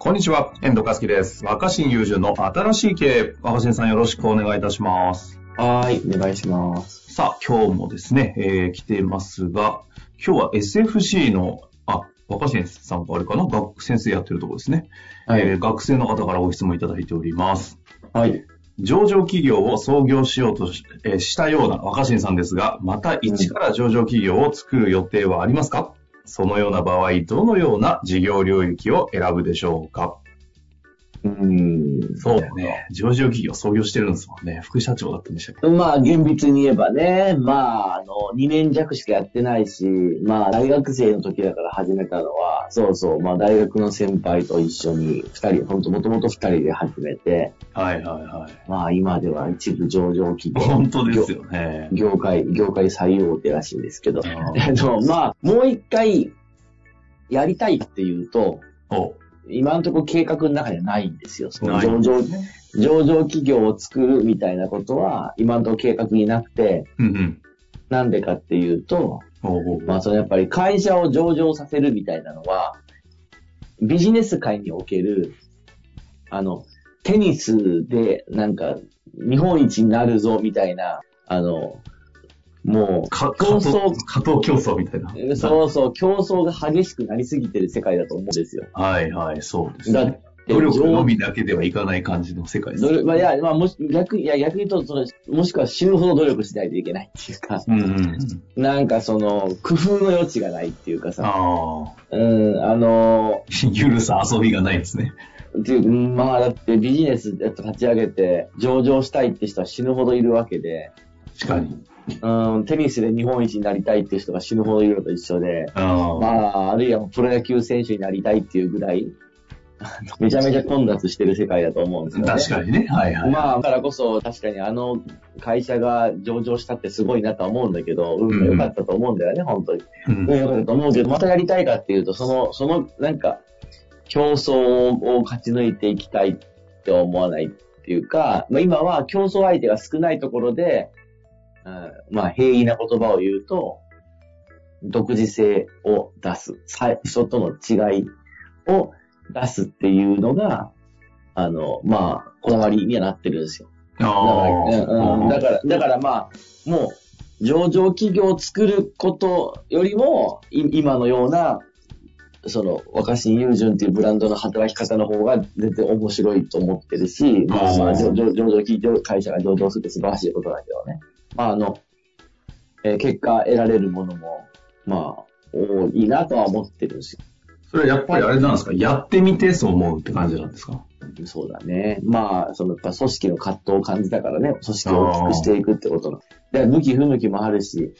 こんにちは、遠藤和樹です。若新友人の新しい経営。若新さんよろしくお願いいたします。はい、お願いします。さあ、今日もですね、えー、来てますが、今日は SFC の、あ、若新さんがあれかな学先生やってるところですね、はいえー学生の方からご質問いただいております。はい。上場企業を創業しようとし,、えーしたような若新さんですが、また一から上場企業を作る予定はありますか、そのような場合、どのような事業領域を選ぶでしょうか？うーん。そうだよね。上場企業創業してるんですもんね。副社長だったんでしたっけ？まあ、厳密に言えばね、まあ、あの、2年弱しかやってないし、まあ、大学生の時だから始めたのは、そうそう、まあ、大学の先輩と一緒に、二人、本当もともと二人で始めて、はいはいはい。まあ、今では一部上場企業。本当ですよね。業界、業界最大手らしいんですけど、あまあ、もう一回、やりたいっていうと、お今のところ計画の中にはないんですよ。その上場、上場企業を作るみたいなことは、今のところ計画になくて、うんうん。なんでかっていうと、まあそのやっぱり会社を上場させるみたいなのは、ビジネス界における、あの、テニスでなんか日本一になるぞみたいな、あの、もう、か競争加競争みたいな。そうそう、競争が激しくなりすぎてる世界だと思うんですよ。はいはい、そうですだっね。て、努力の上みだけではいかない感じの世界ですど。れまあ、いや、まあ、もし、逆、いや、逆に言うと、その、もしくは死ぬほど努力しないといけないっていうか、うんうん。なんかその、工夫の余地がないっていうかさ、ああ。うん、あのゆるさ遊びがないですね。っていう、うんまあ、だってビジネスやっと立ち上げて、上場したいって人は死ぬほどいるわけで、確かに。うん、テニスで日本一になりたいっていう人が死ぬほどいるのと一緒で。まあ、あるいはプロ野球選手になりたいっていうぐらい、めちゃめちゃ混雑してる世界だと思うんですよね。確かにね。はいはい。まあ、だからこそ、確かにあの会社が上場したってすごいなとは思うんだけど、運が良かったと思うんだよね、本当に。うん運が良かったと思うけど、またやりたいかっていうと、その、その、なんか、競争を勝ち抜いていきたいって思わないっていうか、まあ今は競争相手が少ないところで、うんまあ平易な言葉を言うと、独自性を出す、さ人との違いを出すっていうのが、あの、まあ、こだわりにはなってるんですよ。だから、うんうん。だから、だからまあ、もう、上場企業を作ることよりも、い今のような、その、若新友人っていうブランドの働き方の方が全然面白いと思ってるし、まあ上場企業、会社が上場するって素晴らしいことだけどね。まああの、えー結果得られるものも、まあ、多いなとは思ってるんですよ。それはやっぱりあれなんですか？やってみてそう思うって感じなんですか？そうだね。まあ、その、やっぱ組織の葛藤を感じたからね、組織を大きくしていくってことの。で、向き不向きもあるし、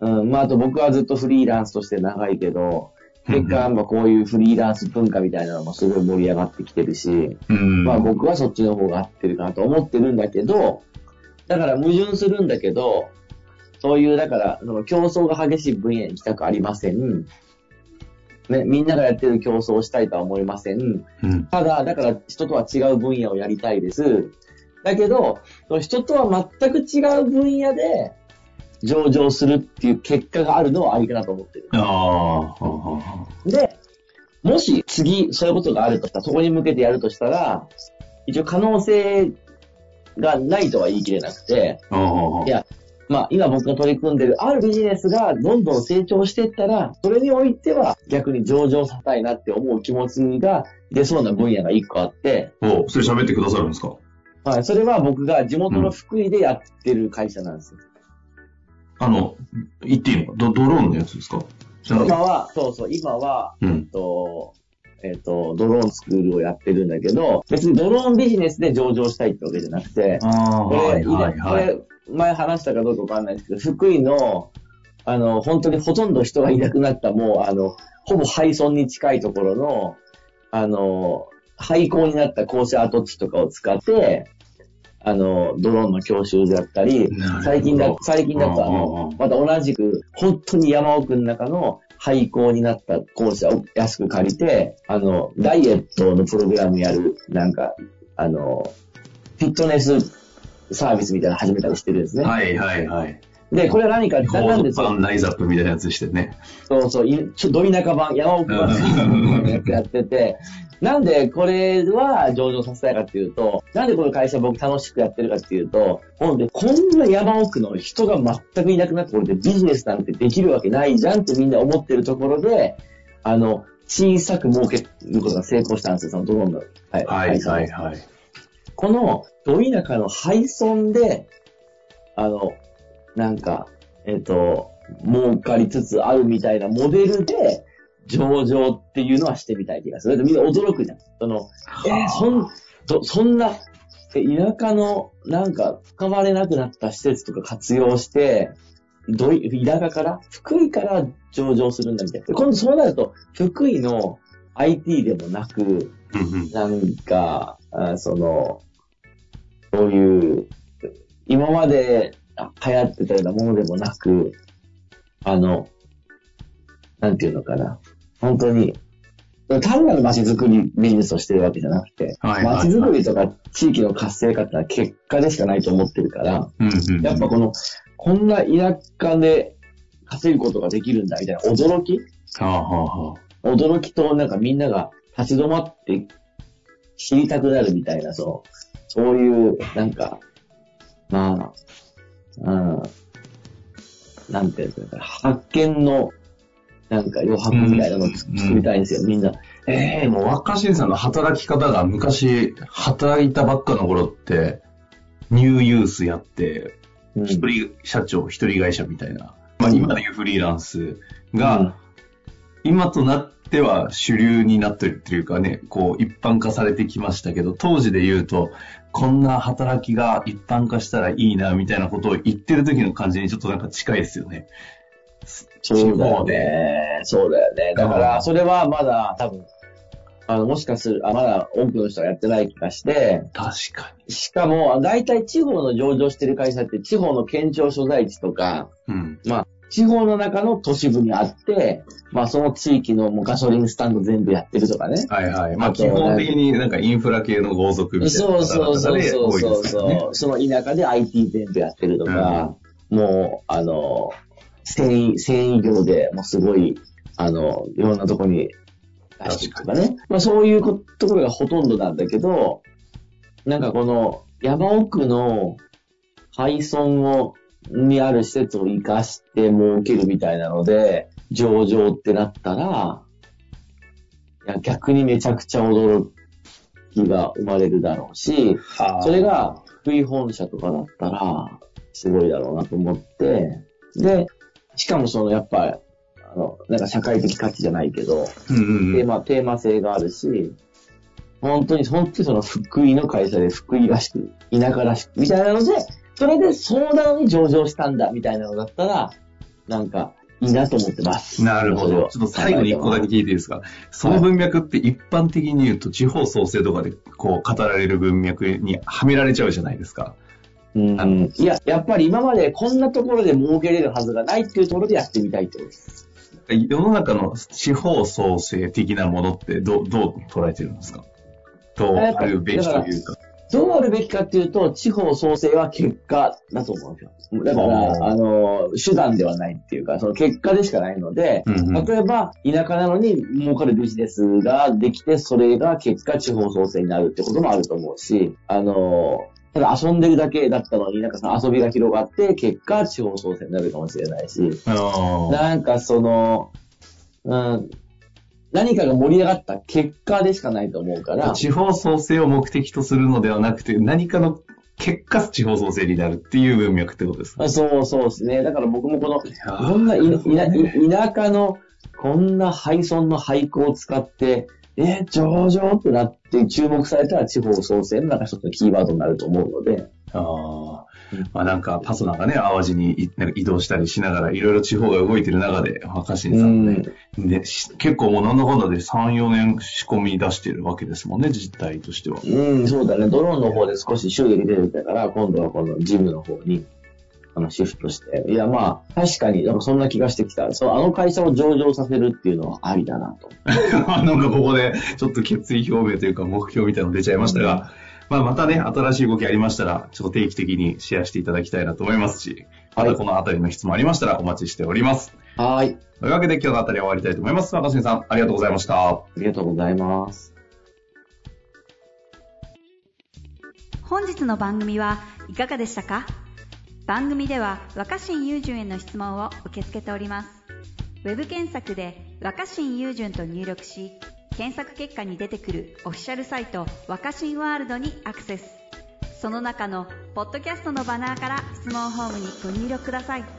うん、まあ、あと僕はずっとフリーランスとして長いけど、結果、まあ、こういうフリーランス文化みたいなのもすごい盛り上がってきてるし、うん。まあ僕はそっちの方が合ってるかなと思ってるんだけど、だから矛盾するんだけど、そういう、だから、その競争が激しい分野に行きたくありません。ね、みんながやってる競争をしたいとは思いません。うん。ただ、だから人とは違う分野をやりたいです。だけど、人とは全く違う分野で上場するっていう結果があるのはありかなと思ってる。で、もし次そういうことがあるとしたら、そこに向けてやるとしたら、一応可能性がないとは言い切れなくて、いや、まあ今僕が取り組んでるあるビジネスがどんどん成長していったら、それにおいては逆に上場させたいなって思う気持ちが出そうな分野が一個あって、おそれ喋ってくださるんですか？はい、それは僕が地元の福井でやってる会社なんですよ。あの、言っていいのか？ドドローンのやつですか？今は、そうそう、今は、えっうん。と、えっと、ドローンスクールをやってるんだけど、別にドローンビジネスで上場したいってわけじゃなくて、ああ、これ、はいはいはい。これ、前話したかどうかわかんないですけど、福井の、あの、本当にほとんど人がいなくなった、もう、あの、ほぼ廃村に近いところの、あの、廃校になった校舎跡地とかを使って、あの、ドローンの教習だったり最近だ、最近だとあのうん、また同じく、本当に山奥の中の廃校になった校舎を安く借りて、あの、ダイエットのプログラムやる、なんか、あの、フィットネスサービスみたいなの始めたりしてるんですね。はいはいはい。で、これは何かってコーなんでそのド版ライズアップみたいなやつしてね。そうそう、いちょっとど田舎版、山奥版のやってて、なんでこれは上場させたいかっていうと、なんでこの会社僕楽しくやってるかっていうと、ほんで、こんな山奥の人が全くいなくなったところでビジネスなんてできるわけないじゃんってみんな思ってるところで、あの、小さく儲けることが成功したんですよ、そのドローンの。はいはいはいはい。この、ど田舎の廃村で、あの、なんか、えっ、と、儲かりつつあるみたいなモデルで、上場っていうのはしてみたい気がする。でみんな驚くじゃん。その、えーそん、どそんな、え田舎の、なんか、使われなくなった施設とか活用して、どい田舎から、福井から上場するんだみたいな。今度そうなると、福井の IT でもなく、なんか、あその、そういう、今まであ流行ってたようなものでもなく、あの、なんていうのかな。本当に、単なる街づくりビジネスをしてるわけじゃなくて、はいはいはい。街づくりとか地域の活性化ってのは結果でしかないと思ってるから、うんうんやっぱこの、こんな田舎で稼ぐことができるんだみたいな驚き？はあはあはあ。驚きとなんかみんなが立ち止まって知りたくなるみたいな、そう、そういう、なんか、まあ、うん、なんていうんですか、発見の、なんか余白みたいなのを作りたいんですよ、みんな。ええもう若新さんの働き方が昔、働いたばっかの頃って、ニューユースやって、うん。一人社長、一人会社みたいな、まあ今でいうフリーランスが、今となっては主流になってるっていうかね、こう一般化されてきましたけど、当時で言うと、こんな働きが一般化したらいいな、みたいなことを言ってる時の感じにちょっとなんか近いですよね。そうだよね。そうだよね。だから、それはまだ多分、あの、もしかする、あ、まだ多くの人がやってない気がして、確かしかも、大体地方の上場してる会社って地方の県庁所在地とか、に。うん。まあ、地方の中の都市部にあって、まあ、その地域のもうガソリンスタンド全部やってるとかね。はいはい。まあ基本的になんかインフラ系の豪族みたいなそうそうそうそうそう。そう。その田舎で IT 全部やってるとか、もう、あの、繊維、繊維業でもうすごい、あの、いろんなとこに出してるとかね。まあそういうこところがほとんどなんだけど、なんかこの山奥の廃村を、にある施設を活かして儲けるみたいなので、上場ってなったら、いや逆にめちゃくちゃ驚きが生まれるだろうし、それが福井本社とかだったら、すごいだろうなと思って、で、しかもそのやっぱ、あの、なんか社会的価値じゃないけど、うんうんうん。テーマ、テーマ性があるし、本当に、本当にその福井の会社で福井らしく、田舎らしく、みたいなので、それでそうなのに上場したんだ、みたいなのだったら、なんか、いいなと思ってます。なるほど。ちょっと最後に一個だけ聞いていいですか？その文脈って一般的に言うと地方創生とかでこう語られる文脈にはめられちゃうじゃないですか。うんあのいや、やっぱり今までこんなところで儲けれるはずがないっていうところでやってみたいってことです。世の中の地方創生的なものってどう、どう捉えてるんですか？どうあるべきというか。どうあるべきかっていうと、地方創生は結果だと思うんですよ。だから、あの、手段ではないっていうか、その結果でしかないので、うんうん例えば、田舎なのに儲かるビジネスができて、それが結果地方創生になるってこともあると思うし、あの、ただ遊んでるだけだったのに、なんかその遊びが広がって、結果地方創生になるかもしれないし、なんかその、うん、何かが盛り上がった結果でしかないと思うから、地方創生を目的とするのではなくて、何かの結果地方創生になるっていう文脈ってことですか？あそうそうですね。だから僕もこの、こんな田舎の、こんな廃村の廃校を使って、え、上場ってなって注目されたら地方創生の中一つのキーワードになると思うので、ああ。まあなんかパソナがね、淡路に移動したりしながら、いろいろ地方が動いてる中で、若新さんね、ねし結構もうなんだかんだで3、4年仕込み出してるわけですもんね、実態としては。うん、そうだね。ドローンの方で少し収益出てたから、今度はこのジムの方に、あの、シフトして。いや、まあ、確かに、なんかそんな気がしてきた。そう、あの会社を上場させるっていうのはありだなと。なんかここでちょっと決意表明というか目標みたいなの出ちゃいましたが、まあまたね、新しい動きありましたら、ちょっと定期的にシェアしていただきたいなと思いますし、またこのあたりの質問ありましたらお待ちしております。はい。というわけで今日のあたりは終わりたいと思います。若新さん、ありがとうございました。ありがとうございます。本日の番組はいかがでしたか？番組では若新雄純への質問を受け付けておりますウェブ検索で「若新雄純」と入力し検索結果に出てくるオフィシャルサイト「若新ワールド」にアクセス。その中のポッドキャストのバナーから質問ホームにご入力ください。